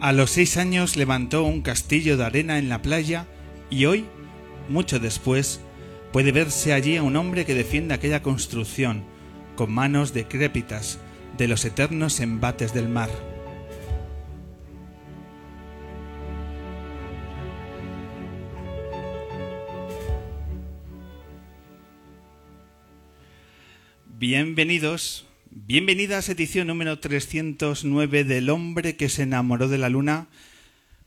A los seis años levantó un castillo de arena en la playa y hoy, mucho después, puede verse allí a un hombre que defiende aquella construcción con manos decrépitas de los eternos embates del mar. Bienvenidos Bienvenidas edición número 309 del hombre que se enamoró de la luna,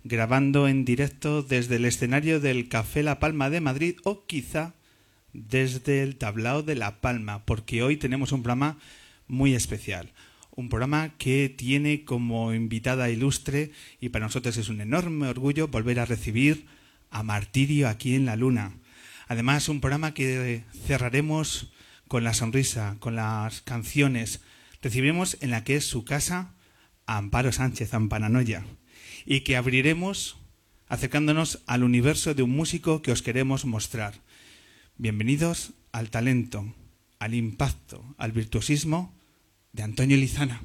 grabando en directo desde el escenario del Café La Palma de Madrid o quizá desde el tablao de La Palma, porque hoy tenemos un programa muy especial. Un programa que tiene como invitada ilustre y para nosotros es un enorme orgullo volver a recibir a Martirio aquí en la Luna. Además, un programa que cerraremos con la sonrisa, con las canciones. Recibimos en la que es su casa a Amparo Sánchez Ampananoya y que abriremos acercándonos al universo de un músico que os queremos mostrar. Bienvenidos al talento, al impacto, al virtuosismo de Antonio Lizana.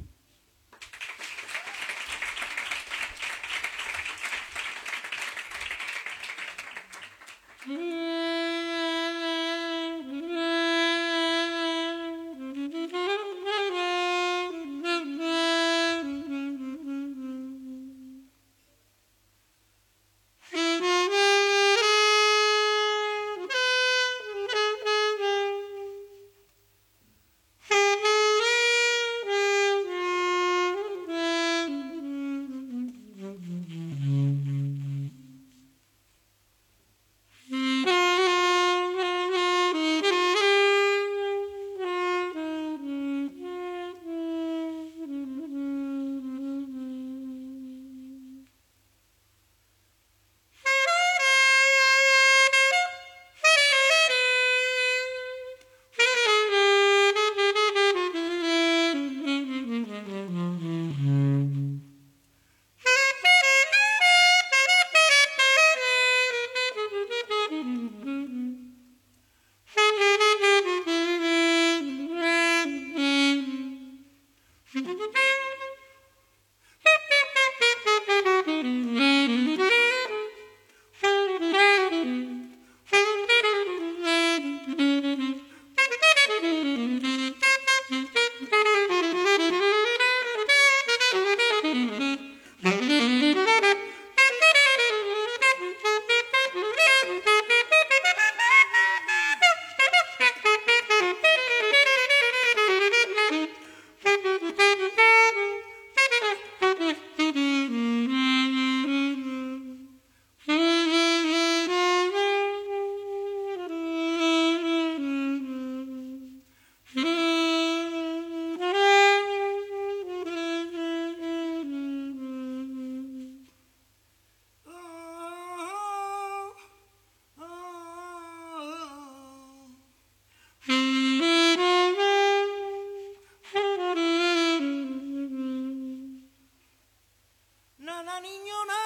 niño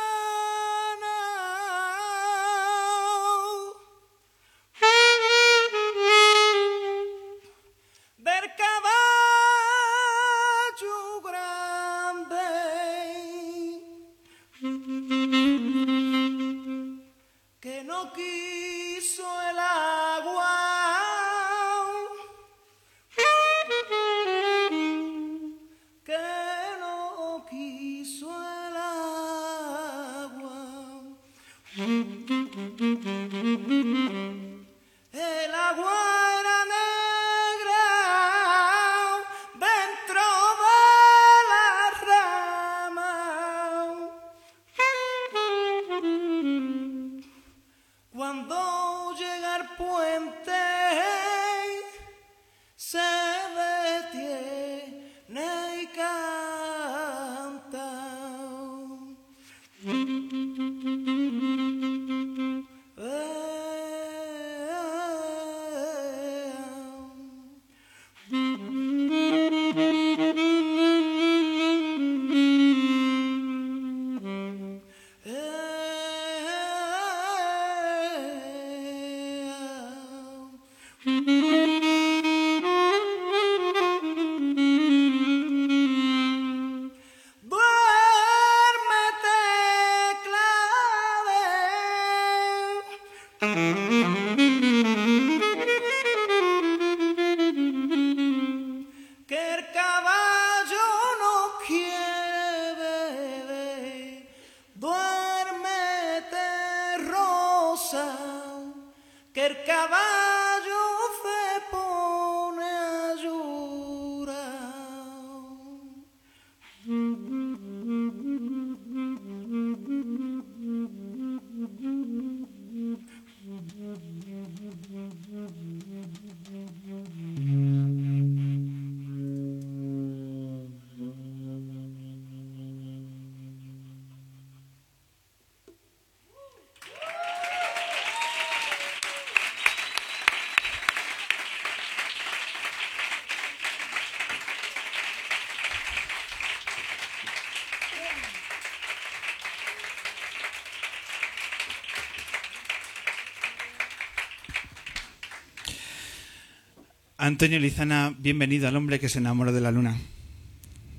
Antonio Lizana, bienvenido al hombre que se enamoró de la luna.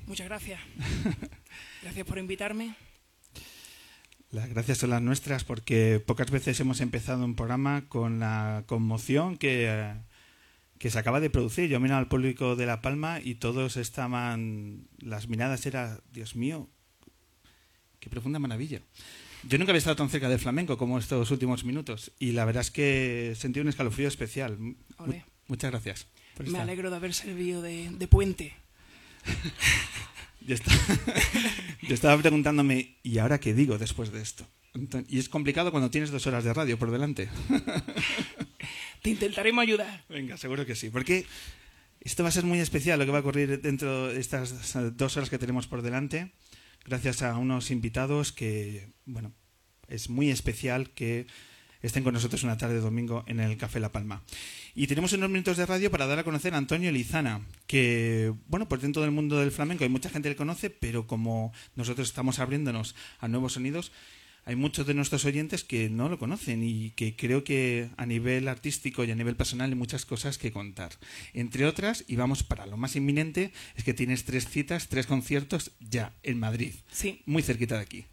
Muchas gracias. Gracias por invitarme. Las gracias son las nuestras porque pocas veces hemos empezado un programa con la conmoción que, que se acaba de producir. Yo miraba al público de La Palma y todos estaban, las miradas eran, Dios mío, qué profunda maravilla. Yo nunca había estado tan cerca del flamenco como estos últimos minutos y la verdad es que sentí un escalofrío especial. Muchas gracias. Me alegro de haber servido de, puente. yo, estaba, preguntándome, ¿y ahora qué digo después de esto? y es complicado cuando tienes dos horas de radio por delante. Te intentaremos ayudar. Venga, seguro que sí. Porque esto va a ser muy especial lo que va a ocurrir dentro de estas dos horas que tenemos por delante. Gracias a unos invitados que, bueno, es muy especial que estén con nosotros una tarde de domingo en el Café La Palma. Y tenemos unos minutos de radio para dar a conocer a Antonio Lizana, que, bueno, pues dentro del mundo del flamenco hay mucha gente que le conoce, pero como nosotros estamos abriéndonos a nuevos sonidos, hay muchos de nuestros oyentes que no lo conocen y que creo que a nivel artístico y a nivel personal hay muchas cosas que contar. Entre otras, y vamos para lo más inminente, es que tienes tres citas, tres conciertos ya en Madrid. Sí. Muy cerquita de aquí.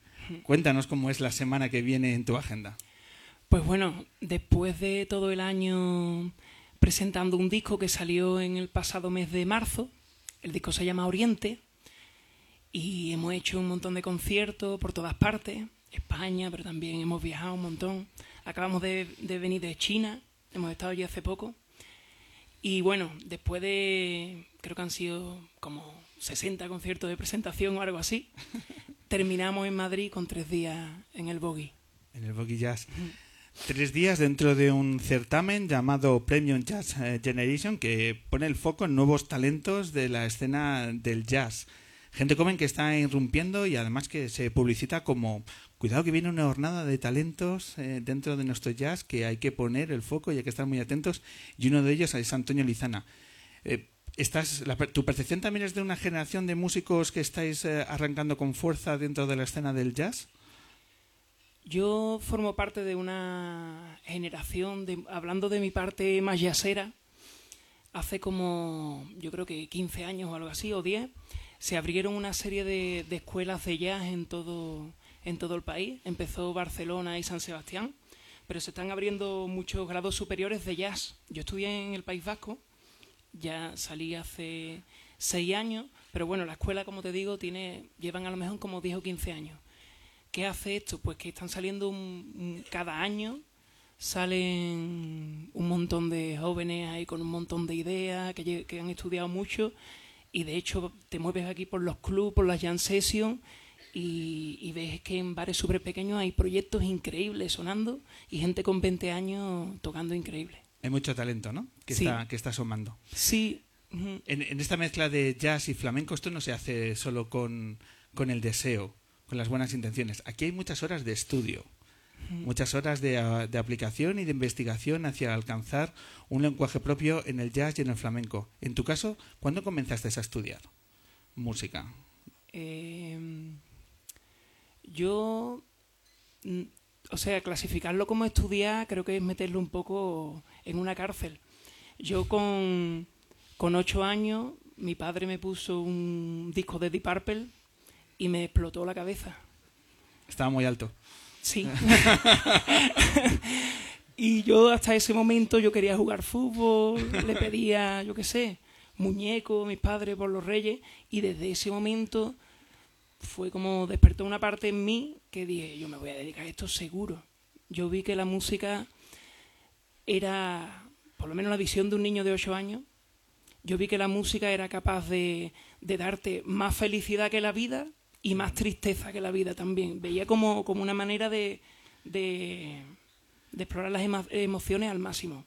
Cuéntanos cómo es la semana que viene en tu agenda. Pues bueno, después de todo el año presentando un disco que salió en el pasado mes de marzo, el disco se llama Oriente, y hemos hecho un montón de conciertos por todas partes, España, pero también hemos viajado un montón. Acabamos de, venir de China, hemos estado allí hace poco. Y bueno, después de, creo que han sido como 60 conciertos de presentación o algo así, terminamos en Madrid con tres días en el Boggy. En el Boggy Jazz tres días dentro de un certamen llamado Premium Jazz eh, Generation que pone el foco en nuevos talentos de la escena del jazz. Gente joven que está irrumpiendo y además que se publicita como cuidado que viene una jornada de talentos eh, dentro de nuestro jazz que hay que poner el foco y hay que estar muy atentos y uno de ellos es Antonio Lizana. Eh, estás, ¿Tu percepción también es de una generación de músicos que estáis arrancando con fuerza dentro de la escena del jazz? Yo formo parte de una generación, de, hablando de mi parte más yacera, hace como, yo creo que 15 años o algo así, o 10, se abrieron una serie de, escuelas de jazz en todo, en todo el país. Empezó Barcelona y San Sebastián, pero se están abriendo muchos grados superiores de jazz. Yo estudié en el País Vasco, ya salí hace seis años, pero bueno, la escuela, como te digo, tiene, llevan a lo mejor como 10 o 15 años. ¿Qué hace esto? Pues que están saliendo cada año, salen un montón de jóvenes ahí con un montón de ideas, que, que han estudiado mucho, y de hecho te mueves aquí por los clubs, por las jam sessions, y, ves que en bares súper pequeños hay proyectos increíbles sonando y gente con 20 años tocando increíble. Hay mucho talento, ¿no? Que, está, que está asomando. Sí. En, esta mezcla de jazz y flamenco, esto no se hace solo con, con el deseo, con las buenas intenciones. Aquí hay muchas horas de estudio, muchas horas de, de, aplicación y de investigación hacia alcanzar un lenguaje propio en el jazz y en el flamenco. En tu caso, ¿cuándo comenzaste a estudiar música? Eh, yo, mm, o sea, clasificarlo como estudiar creo que es meterlo un poco en una cárcel. Yo con, con ocho años, mi padre me puso un disco de Deep Purple y me explotó la cabeza. Estaba muy alto. Sí. y yo hasta ese momento yo quería jugar fútbol, le pedía, yo qué sé, muñeco, mis padres por los reyes, y desde ese momento fue como despertó una parte en mí que dije, yo me voy a dedicar a esto seguro. Yo vi que la música era, por lo menos la visión de un niño de 8 años, yo vi que la música era capaz de, de darte más felicidad que la vida y más tristeza que la vida también. Veía como, como una manera de, de, de explorar las emociones al máximo.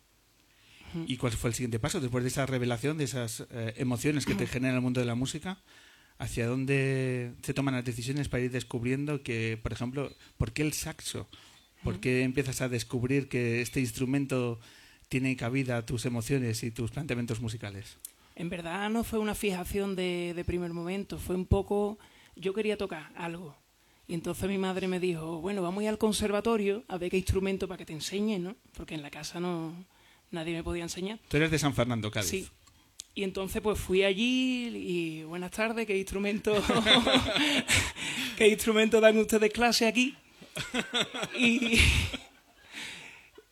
¿Y cuál fue el siguiente paso después de esa revelación, de esas eh, emociones que te genera el mundo de la música? hacia dónde se toman las decisiones para ir descubriendo que, por ejemplo, ¿por qué el saxo? ¿Por qué empiezas a descubrir que este instrumento tiene cabida a tus emociones y tus planteamientos musicales? En verdad no fue una fijación de, primer momento, fue un poco, yo quería tocar algo. Y entonces mi madre me dijo, bueno, vamos a ir al conservatorio a ver qué instrumento para que te enseñe, ¿no? Porque en la casa no nadie me podía enseñar. Tú eres de San Fernando, Cádiz. Sí. Y entonces pues fui allí y buenas tardes, ¿qué instrumento, ¿qué instrumento dan ustedes clase aquí? Y,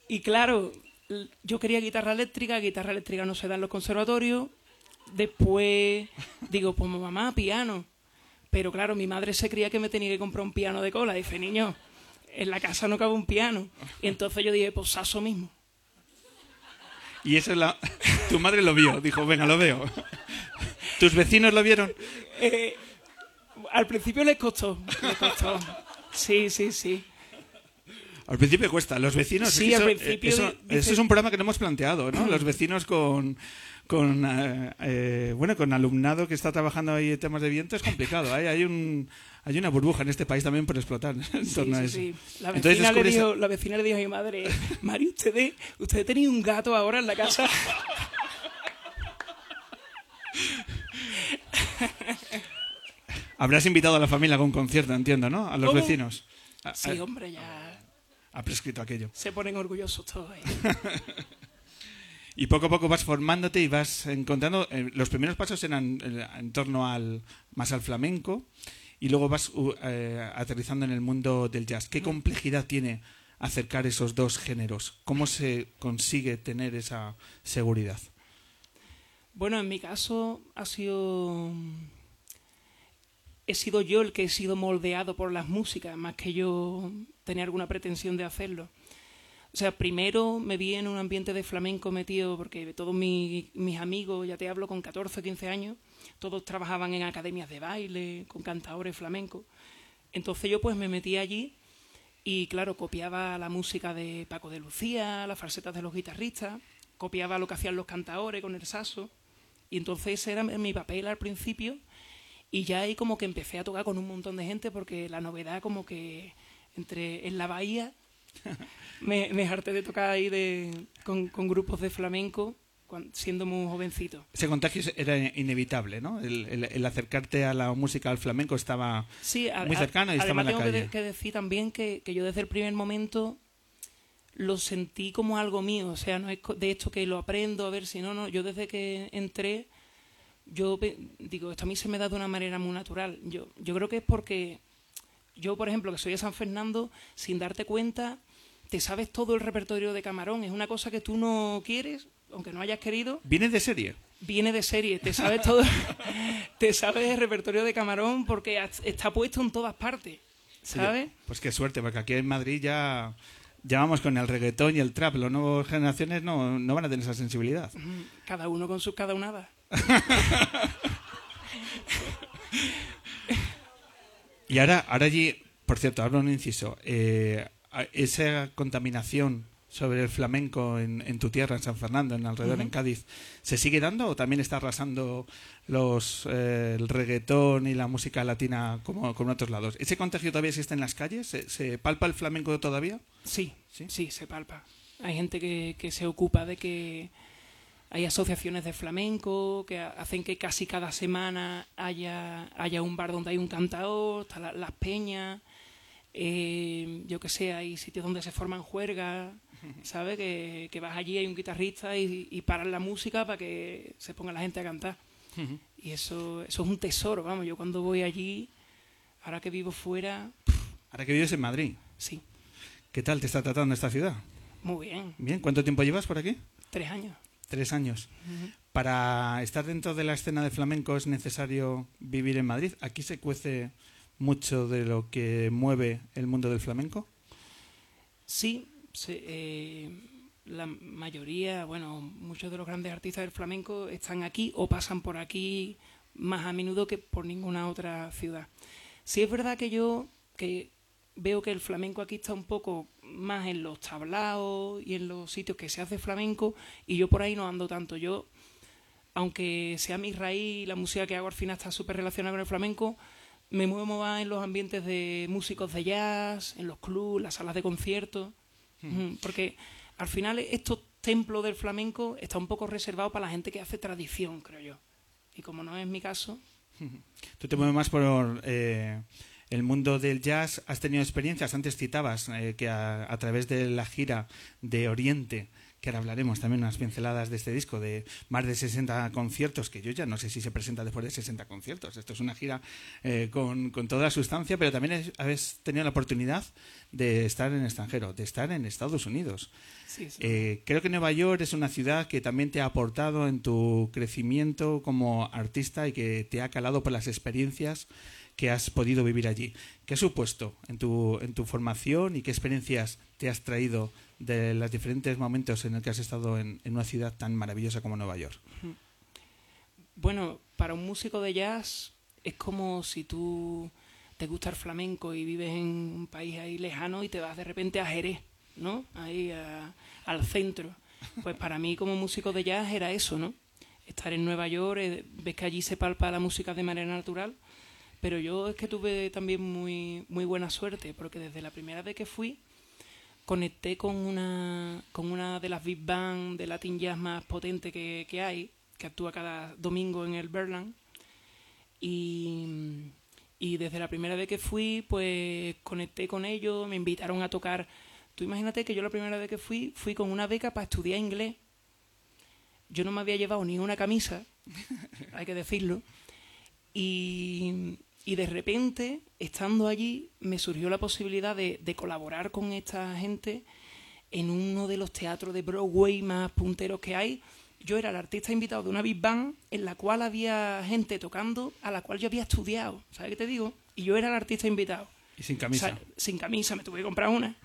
y claro, yo quería guitarra eléctrica, guitarra eléctrica no se da en los conservatorios. Después digo, pues mamá, piano. Pero claro, mi madre se creía que me tenía que comprar un piano de cola. Dice, niño, en la casa no cabe un piano. Y entonces yo dije, pues saso mismo. Y eso es la... Tu madre lo vio, dijo, venga, lo veo. ¿Tus vecinos lo vieron? Eh, al principio les costó, les costó. Sí, sí, sí. Al principio cuesta. Los vecinos. Sí, al principio. Eso, es un programa que no hemos planteado, ¿no? Los vecinos con. con eh, eh, bueno, con alumnado que está trabajando ahí en temas de viento es complicado. Hay, hay un hay una burbuja en este país también por explotar en torno a eso. Sí. La, vecina le dijo, la vecina le dijo a mi madre, Mari, usted, usted tenía un gato ahora en la casa. Habrás invitado a la familia a un concierto, entiendo, ¿no? A los vecinos. Sí, hombre, ya. Ha prescrito aquello. Se ponen orgullosos todos y poco a poco vas formándote y vas encontrando. Eh, los primeros pasos eran eh, en torno al más al flamenco y luego vas eh, aterrizando en el mundo del jazz. ¿Qué complejidad tiene acercar esos dos géneros? ¿Cómo se consigue tener esa seguridad? Bueno, en mi caso ha sido he sido yo el que he sido moldeado por las músicas, más que yo tener alguna pretensión de hacerlo. O sea, primero me vi en un ambiente de flamenco metido, porque todos mis, amigos, ya te hablo, con 14 o 15 años, todos trabajaban en academias de baile, con cantadores flamencos. Entonces yo pues me metí allí y claro, copiaba la música de Paco de Lucía, las falsetas de los guitarristas, copiaba lo que hacían los cantadores con el saso. Y entonces era mi papel al principio y ya ahí como que empecé a tocar con un montón de gente porque la novedad como que entre en la bahía me, me harté de tocar ahí de, con, con grupos de flamenco siendo muy jovencito. Ese contagio era inevitable, ¿no? El, acercarte a la música, al flamenco, estaba muy cercano y estaba en la calle. tengo que, decir también que, yo desde el primer momento lo sentí como algo mío. O sea, no es de esto que lo aprendo, a ver si no, no. Yo desde que entré, yo digo, esto a mí se me da de una manera muy natural. Yo, yo creo que es porque yo, por ejemplo, que soy de San Fernando, sin darte cuenta te sabes todo el repertorio de Camarón. Es una cosa que tú no quieres, aunque no hayas querido. ¿Viene de serie? Viene de serie. Te sabes todo. te sabes el repertorio de Camarón porque está puesto en todas partes. ¿Sabes? pues qué suerte, porque aquí en Madrid ya. Ya vamos con el reggaetón y el trap. Las nuevas generaciones no, no van a tener esa sensibilidad. Cada uno con sus cada unada. y ahora, ahora allí, por cierto, hablo un inciso. Eh, esa contaminación sobre el flamenco en, tu tierra, en San Fernando, en alrededor, en Cádiz, ¿se sigue dando o también está arrasando los, eh, el reggaetón y la música latina como, en otros lados? ¿Ese contagio todavía existe en las calles? ¿Se, palpa el flamenco todavía? Sí, sí, sí, se palpa. Hay gente que, que se ocupa de que hay asociaciones de flamenco que hacen que casi cada semana haya, haya un bar donde hay un cantador, están las peñas eh, yo que sé, hay sitios donde se forman juergas, ¿sabes? Que, que vas allí, hay un guitarrista y, y paran la música para que se ponga la gente a cantar. Y eso, eso es un tesoro, vamos, yo cuando voy allí, ahora que vivo fuera... Ahora que vives en Madrid. Sí. ¿Qué tal te está tratando esta ciudad? Muy bien. Bien, ¿cuánto tiempo llevas por aquí? Tres años. Tres años. Para estar dentro de la escena de flamenco es necesario vivir en Madrid. Aquí se cuece mucho de lo que mueve el mundo del flamenco? Sí, eh, la mayoría, bueno, muchos de los grandes artistas del flamenco están aquí o pasan por aquí más a menudo que por ninguna otra ciudad. Sí es verdad que yo que veo que el flamenco aquí está un poco más en los tablaos y en los sitios que se hace flamenco y yo por ahí no ando tanto. Yo, aunque sea mi raíz, la música que hago al final está súper relacionada con el flamenco, me muevo más en los ambientes de músicos de jazz, en los clubs, las salas de conciertos, porque al final estos templos del flamenco está un poco reservado para la gente que hace tradición, creo yo. Y como no es mi caso... Tú te mueves más por eh, el mundo del jazz. ¿Has tenido experiencias? Antes citabas eh, que a, través de la gira de Oriente que ahora hablaremos también unas pinceladas de este disco, de más de 60 conciertos, que yo ya no sé si se presenta después de 60 conciertos. Esto es una gira eh, con, con, toda sustancia, pero también habéis tenido la oportunidad de estar en extranjero, de estar en Estados Unidos. Eh, creo que Nueva York es una ciudad que también te ha aportado en tu crecimiento como artista y que te ha calado por las experiencias que has podido vivir allí. ¿Qué ha supuesto en tu, en tu formación y qué experiencias te has traído de los diferentes momentos en los que has estado en, una ciudad tan maravillosa como Nueva York? Bueno, para un músico de jazz es como si tú te gusta el flamenco y vives en un país ahí lejano y te vas de repente a Jerez, ¿no? Ahí al centro. Pues para mí como músico de jazz era eso, ¿no? Estar en Nueva York, eh, ves que allí se palpa la música de manera natural, pero yo es que tuve también muy, muy buena suerte, porque desde la primera vez que fui, conecté con una, con una de las big band de Latin Jazz más potentes que, que hay, que actúa cada domingo en el Berlin. Y, y desde la primera vez que fui, pues conecté con ellos, me invitaron a tocar. Tú imagínate que yo la primera vez que fui, fui con una beca para estudiar inglés. Yo no me había llevado ni una camisa, hay que decirlo. Y, y de repente, estando allí, me surgió la posibilidad de, colaborar con esta gente en uno de los teatros de Broadway más punteros que hay. Yo era el artista invitado de una big band en la cual había gente tocando a la cual yo había estudiado. ¿Sabes qué te digo? Y yo era el artista invitado. ¿Y sin camisa? sin camisa, me tuve que comprar una.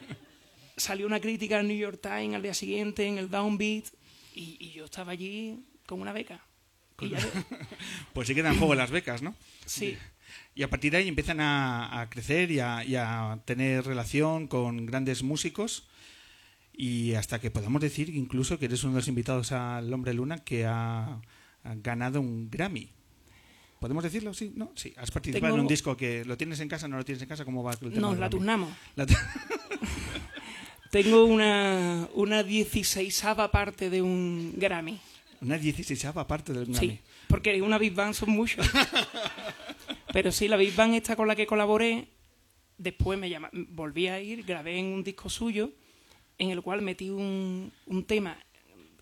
Salió una crítica en New York Times al día siguiente, en el Downbeat, y, y yo estaba allí con una beca. pues sí quedan en juego las becas, ¿no? Sí. Y a partir de ahí empiezan a, crecer y a, tener relación con grandes músicos y hasta que podamos decir incluso que eres uno de los invitados al Hombre Luna que ha, ganado un Grammy. ¿Podemos decirlo? Sí, ¿no? Sí, has participado en un disco que lo tienes en casa, no lo tienes en casa, ¿cómo va el tema? No, la turnamos. Tengo una, una 16 parte de un Grammy. Una 16 parte del Grammy. Sí, porque una Big Bang son muchos. Pero sí, la Big Bang esta con la que colaboré, después me llama, volví a ir, grabé en un disco suyo, en el cual metí un, un tema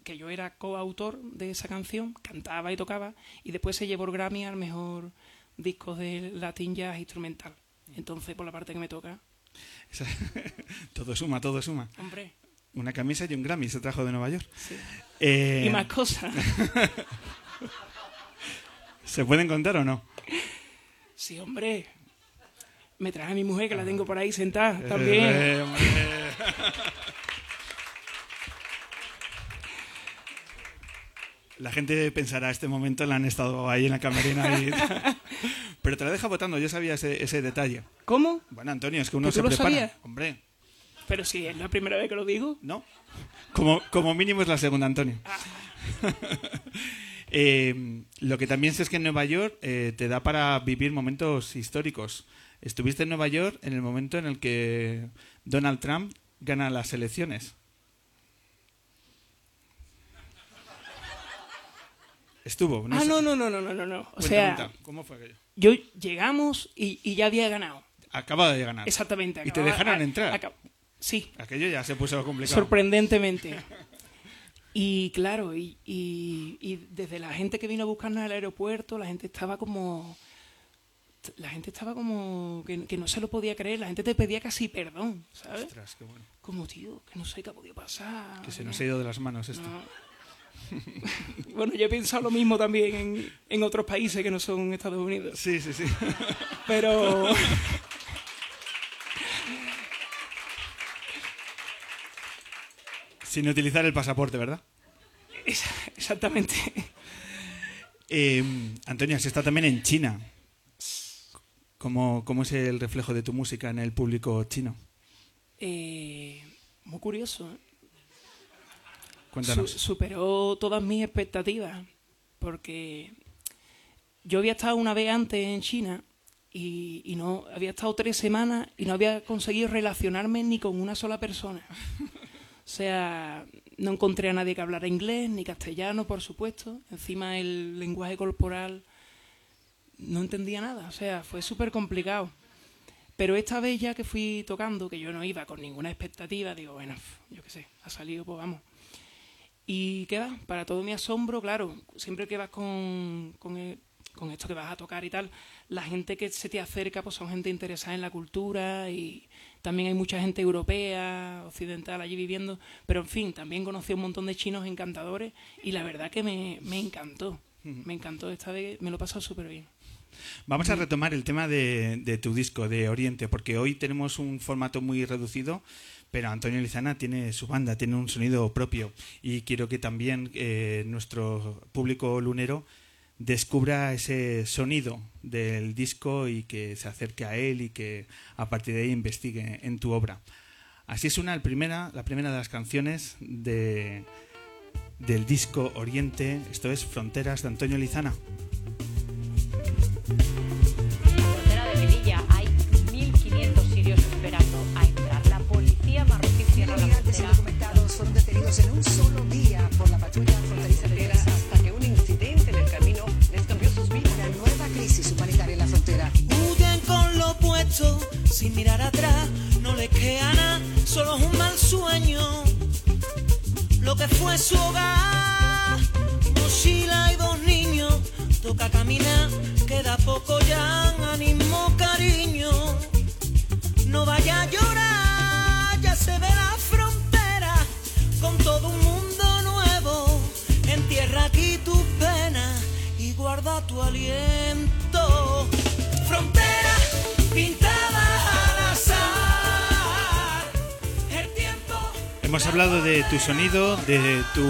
que yo era coautor de esa canción, cantaba y tocaba, y después se llevó el Grammy al mejor disco de Latin Jazz instrumental. Entonces, por la parte que me toca, todo suma, todo suma. Hombre, Una camisa y un Grammy se trajo de Nueva York. sí. Eh, Y más cosas. ¿Se pueden contar o no? Sí, hombre. Me traje a mi mujer, que la tengo por ahí sentada también. Eh. La gente pensará, este momento la han estado ahí en la camerina. y- Pero te la deja votando, yo sabía ese, ese detalle. ¿Cómo? Bueno, Antonio, es que uno ¿Que se lo prepara. sabías? Hombre, Pero sí, es la primera vez que lo digo. ¿no? Como, como mínimo es la segunda, Antonio. Eh, lo que también sé es que en Nueva York eh, te da para vivir momentos históricos. Estuviste en Nueva York en el momento en el que Donald Trump gana las elecciones. Estuvo. ah, sé. no, no, no, no, no, no, no. O Cuenta, sea, cuenta, ¿cómo fue aquello? yo llegamos y, y ya había ganado. Acaba de ganar. Exactamente. ¿Y te acababa- dejaron a- entrar? acab- Sí, Aquello ya se puso complicado. sorprendentemente. Y claro, y, y- y desde la gente que vino a buscarnos al aeropuerto, la gente estaba como... La gente estaba como que, que no se lo podía creer, la gente te pedía casi perdón, ¿sabes? Ostras, qué bueno. Como, tío, que no sé qué ha podido pasar. Que se nos ha ido de las manos esto. No. bueno, yo he pensado lo mismo también en, en otros países que no son Estados Unidos. Sí, sí, sí. Pero... Sin utilizar el pasaporte, ¿verdad? Esa- Exactamente. Eh, Antonio, has estado también en China. ¿Cómo, ¿Cómo es el reflejo de tu música en el público chino? Eh, muy curioso. Cuéntanos. Su- superó todas mis expectativas. Porque yo había estado una vez antes en China y, y no había estado tres semanas y no había conseguido relacionarme ni con una sola persona. O sea, no encontré a nadie que hablara inglés ni castellano, por supuesto. Encima el lenguaje corporal no entendía nada. O sea, fue súper complicado. Pero esta vez ya que fui tocando, que yo no iba con ninguna expectativa, digo, bueno, yo qué sé, ha salido, pues vamos. Y qué va, para todo mi asombro, claro, siempre que vas con, con, el- con esto que vas a tocar y tal, la gente que se te acerca pues son gente interesada en la cultura y también hay mucha gente europea, occidental allí viviendo, pero en fin, también conocí a un montón de chinos encantadores y la verdad que me, me encantó, me encantó esta vez, me lo he pasado súper bien. Vamos a retomar el tema de, de tu disco, de Oriente, porque hoy tenemos un formato muy reducido, pero Antonio Lizana tiene su banda, tiene un sonido propio. Y quiero que también eh, nuestro público lunero descubra ese sonido del disco y que se acerque a él y que a partir de ahí investigue en tu obra. Así es una, el primera, la primera de las canciones de, del disco Oriente, esto es Fronteras de Antonio Lizana. En la frontera de Melilla hay 1.500 sirios esperando a entrar. La policía marroquí cierra la Migrantes frontera. indocumentados fueron detenidos en un solo día por la patrulla fronteriza de Texas. Sin mirar atrás, no les queda nada, solo es un mal sueño. Lo que fue su hogar, mochila y dos niños, toca caminar, queda poco ya, ánimo, cariño. No vaya a llorar, ya se ve la frontera, con todo un mundo nuevo. Entierra aquí tus penas y guarda tu aliento. Hemos hablado de tu sonido, de tu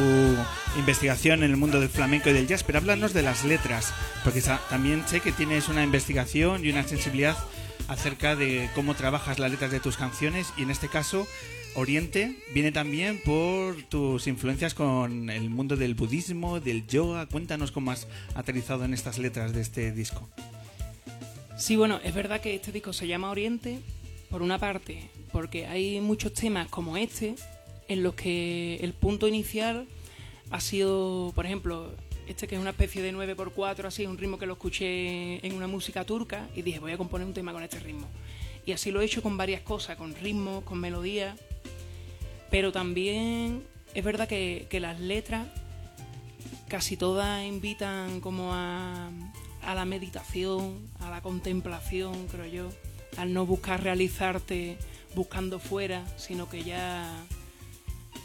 investigación en el mundo del flamenco y del jazz, pero háblanos de las letras, porque también sé que tienes una investigación y una sensibilidad acerca de cómo trabajas las letras de tus canciones y en este caso Oriente viene también por tus influencias con el mundo del budismo, del yoga. Cuéntanos cómo has aterrizado en estas letras de este disco. Sí, bueno, es verdad que este disco se llama Oriente, por una parte, porque hay muchos temas como este, en los que el punto inicial ha sido, por ejemplo, este que es una especie de 9x4, así, un ritmo que lo escuché en una música turca, y dije, voy a componer un tema con este ritmo. Y así lo he hecho con varias cosas, con ritmos, con melodías, pero también es verdad que, que las letras casi todas invitan como a, a la meditación, a la contemplación, creo yo. al no buscar realizarte buscando fuera, sino que ya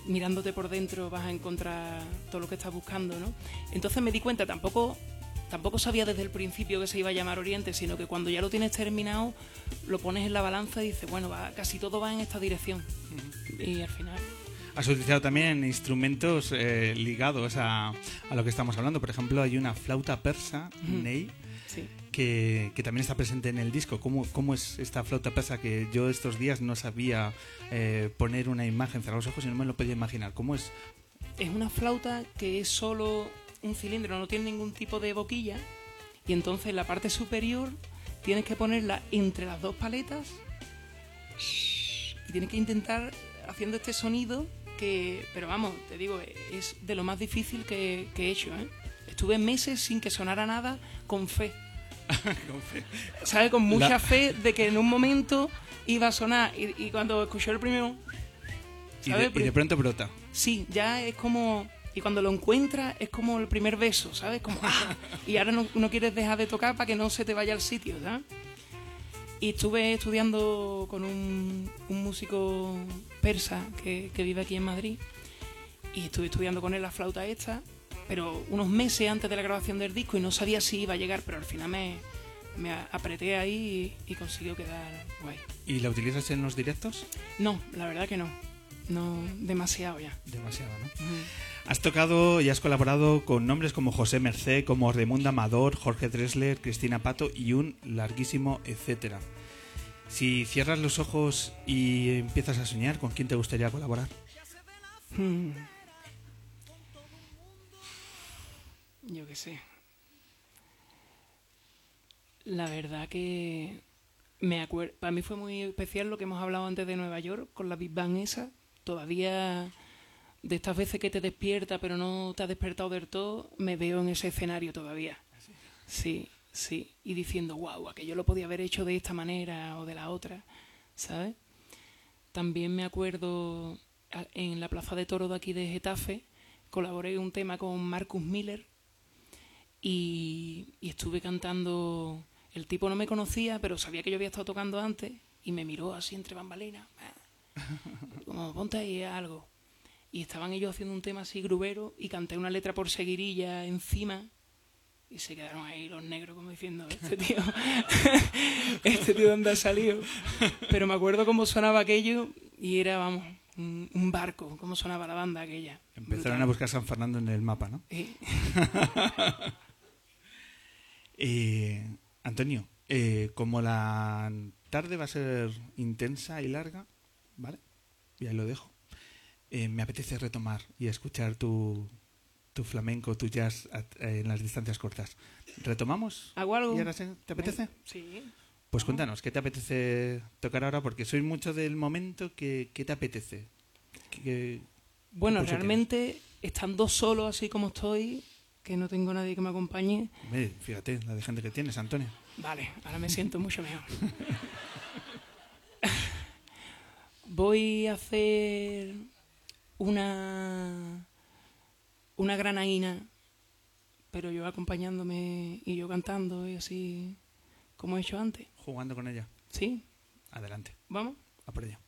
mirándote por dentro vas a encontrar todo lo que estás buscando, ¿no? Entonces me di cuenta, tampoco tampoco sabía desde el principio que se iba a llamar Oriente, sino que cuando ya lo tienes terminado, lo pones en la balanza y dices, bueno, va, casi todo va en esta dirección. Y al final. Has utilizado también instrumentos eh, ligados a, a lo que estamos hablando. Por ejemplo, hay una flauta persa, Ney, Sí. Que, que también está presente en el disco. ¿Cómo, ¿Cómo es esta flauta persa que yo estos días no sabía eh, poner una imagen, cerrar los ojos y no me lo podía imaginar? ¿Cómo es? Es una flauta que es solo un cilindro, no tiene ningún tipo de boquilla. Y entonces en la parte superior tienes que ponerla entre las dos paletas y tienes que intentar haciendo este sonido que, pero vamos, te digo, es de lo más difícil que, que he hecho. ¿eh? Estuve meses sin que sonara nada con fe. ¿Sabes? Con mucha La- fe de que en un momento iba a sonar. Y, y cuando escuché el primero, Y de, y de pronto brota. Sí, ya es como. Y cuando lo encuentras es como el primer beso, ¿sabes? Como. ¡ah! Y ahora no, no quieres dejar de tocar para que no se te vaya al sitio, ¿sabes? Y estuve estudiando con un, un músico persa que, que vive aquí en Madrid. Y estuve estudiando con él la flauta esta, pero unos meses antes de la grabación del disco y no sabía si iba a llegar, pero al final me, me apreté ahí y, y consiguió quedar guay. ¿Y la utilizas en los directos? No, la verdad que no. No, demasiado ya. Demasiado, ¿no? Has tocado y has colaborado con nombres como José Mercé, como Raimundo Amador, Jorge Dressler, Cristina Pato y un larguísimo etcétera. Si cierras los ojos y empiezas a soñar, ¿con quién te gustaría colaborar? Hmm. Yo qué sé. La verdad que me acuerdo. Para mí fue muy especial lo que hemos hablado antes de Nueva York con la Big Bang esa. Todavía de estas veces que te despierta pero no te has despertado del todo, me veo en ese escenario todavía. Sí, sí. Y diciendo, wow, aquello lo podía haber hecho de esta manera o de la otra, ¿sabes? También me acuerdo en la Plaza de Toro de aquí de Getafe, colaboré un tema con Marcus Miller y, y estuve cantando. El tipo no me conocía, pero sabía que yo había estado tocando antes y me miró así entre bambalinas. Como ponte ahí algo. Y estaban ellos haciendo un tema así grubero y canté una letra por seguirilla encima y se quedaron ahí los negros como diciendo, este tío, este tío dónde ha salido. Pero me acuerdo cómo sonaba aquello y era, vamos, un, barco, cómo sonaba la banda aquella. Empezaron Brutal. a buscar San Fernando en el mapa, ¿no? Sí. Eh, Antonio, eh, como la tarde va a ser intensa y larga, ¿vale? Y ahí lo dejo. Eh, me apetece retomar y escuchar tu, tu flamenco, tu jazz a- en las distancias cortas. ¿Retomamos? ¿Y ahora se- ¿Te apetece? Sí. Pues cuéntanos, ¿qué te apetece tocar ahora? Porque soy mucho del momento que, ¿qué te apetece? ¿Qué- qué- Bueno, realmente, estando solo así como estoy, que no tengo nadie que me acompañe, Hombre, fíjate la de gente que tienes, Antonio. Vale, ahora me siento mucho mejor. Voy a hacer una una granaína, pero yo acompañándome y yo cantando y así como he hecho antes. Jugando con ella. ¿Sí? Adelante, ¿Vamos? a por ella.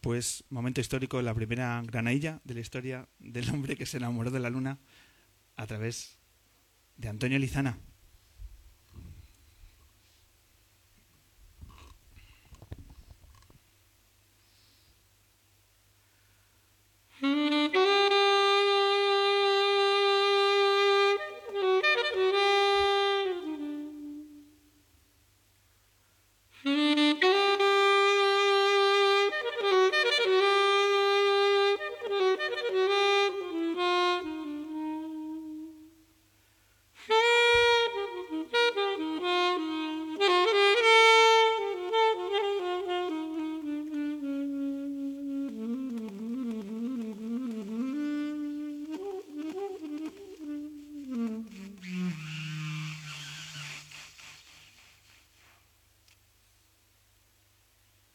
Pues momento histórico, la primera granadilla de la historia del hombre que se enamoró de la luna a través de Antonio Lizana.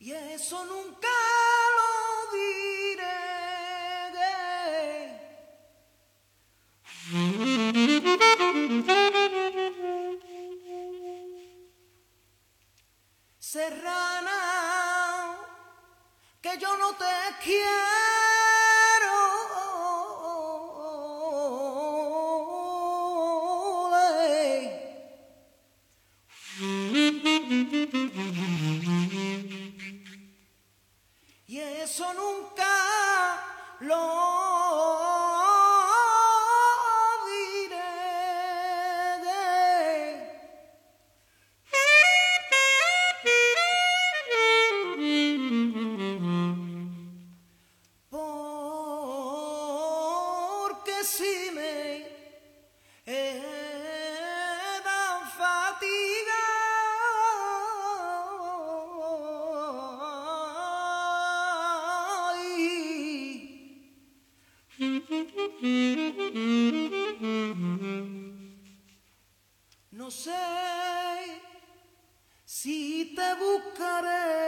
Y eso nunca lo diré. serrana, que yo no te quiero. Si te buscaré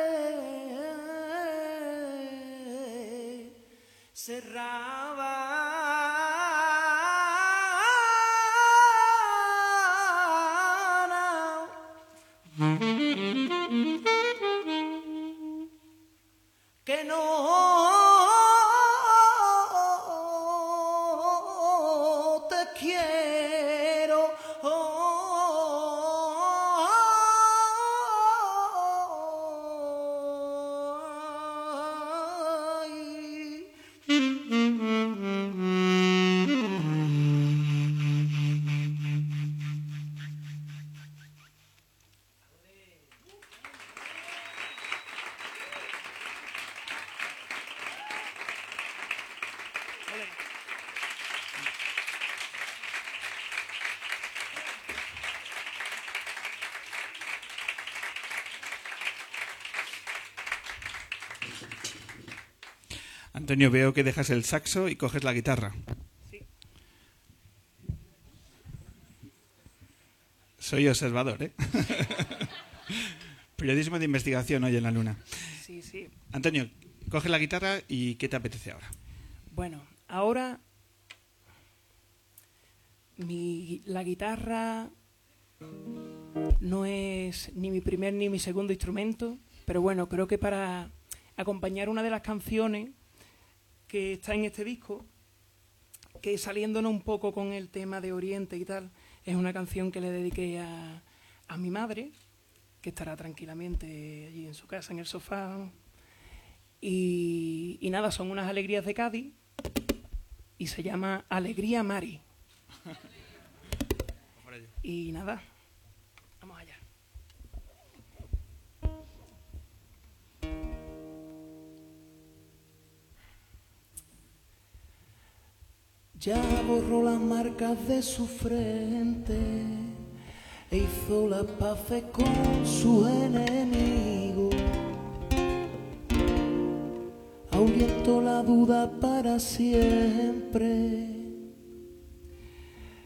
Antonio, veo que dejas el saxo y coges la guitarra. Soy observador, ¿eh? Periodismo de investigación hoy en la luna. Sí, sí. Antonio, coge la guitarra y ¿qué te apetece ahora? Bueno, ahora mi, la guitarra no es ni mi primer ni mi segundo instrumento, pero bueno, creo que para acompañar una de las canciones que está en este disco, que saliéndonos un poco con el tema de Oriente y tal, es una canción que le dediqué a, a mi madre, que estará tranquilamente allí en su casa, en el sofá. Y, y nada, son unas alegrías de Cádiz y se llama Alegría Mari. Y nada, Ya borró las marcas de su frente e hizo la paz con su enemigo. Ahuyentó la duda para siempre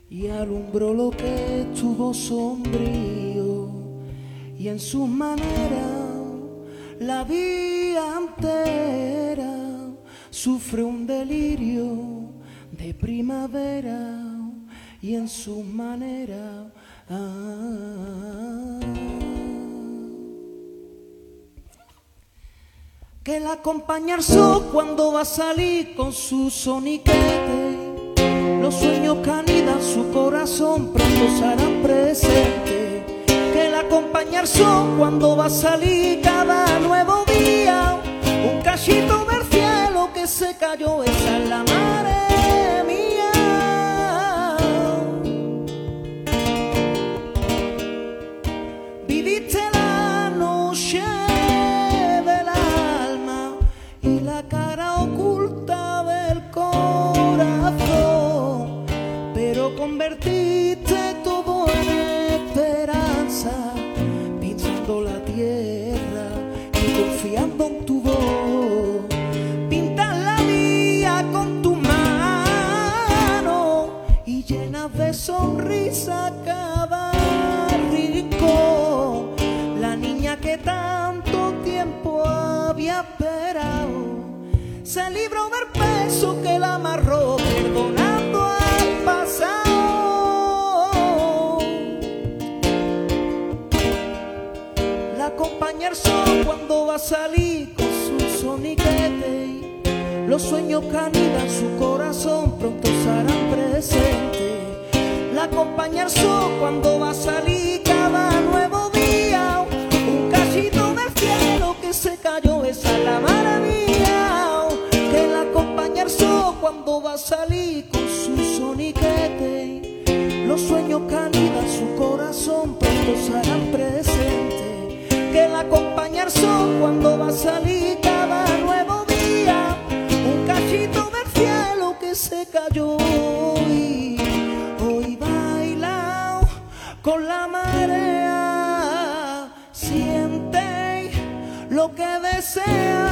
y alumbró lo que estuvo sombrío y en sus maneras la vida entera sufre un delirio de primavera y en sus maneras ah, que la acompaña el sol cuando va a salir con su soniquete los sueños que anidan su corazón pronto serán presentes. Que la acompaña el sol cuando va a salir cada nuevo día. Un cachito del cielo que se cayó, esa es la madre pasado. La compañía acompaña el sol cuando va a salir con su soniquete. Los sueños que anidan su corazón pronto serán presentes. La acompaña el sol cuando va a salir cada nuevo día. Un cachito del cielo que se cayó, esa es la maravilla. Que la acompaña el sol cuando va a salir con su soniquete. Los sueños que anidan su corazón pronto serán presentes. Que la acompaña el sol cuando va a salir cada nuevo día. Un cachito del cielo que se cayó y hoy baila con la marea. Siente lo que desea.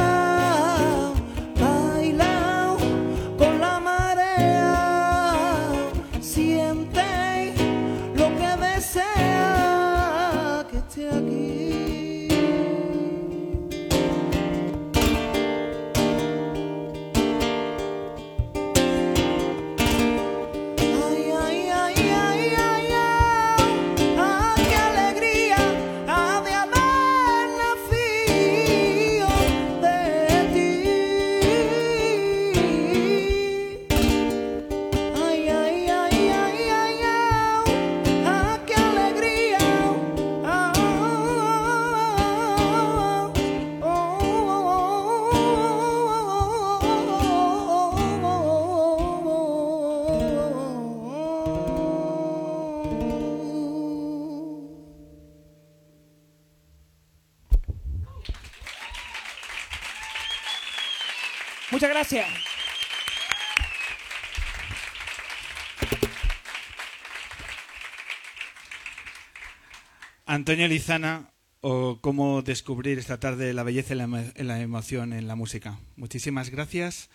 Antonio Lizana, o cómo descubrir esta tarde la belleza y la, emoción en la música. Muchísimas gracias.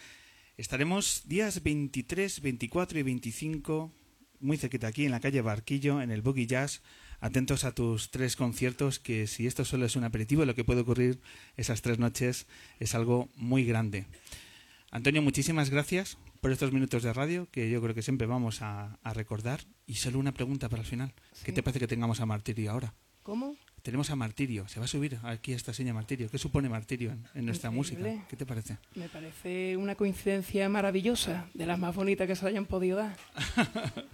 Estaremos días 23, 24 y 25 muy cerquita aquí en la calle Barquillo, en el Boogie Jazz. Atentos a tus tres conciertos, que si esto solo es un aperitivo, lo que puede ocurrir esas tres noches es algo muy grande. Antonio, muchísimas gracias por estos minutos de radio que yo creo que siempre vamos a, a recordar. Y solo una pregunta para el final. ¿Qué Sí. te parece que tengamos a Martirio ahora? ¿Cómo? Tenemos a Martirio, se va a subir aquí esta seña Martirio. ¿Qué supone Martirio en, en nuestra Increíble. música? ¿Qué te parece? Me parece una coincidencia maravillosa, de las más bonitas que se hayan podido dar.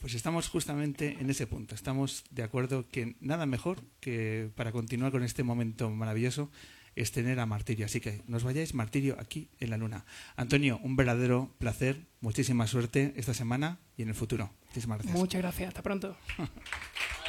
Pues estamos justamente en ese punto. Estamos de acuerdo que nada mejor que para continuar con este momento maravilloso es tener a Martirio. Así que nos vayáis Martirio aquí en la luna. Antonio, un verdadero placer, muchísima suerte esta semana y en el futuro. Muchísimas gracias. Muchas gracias, hasta pronto.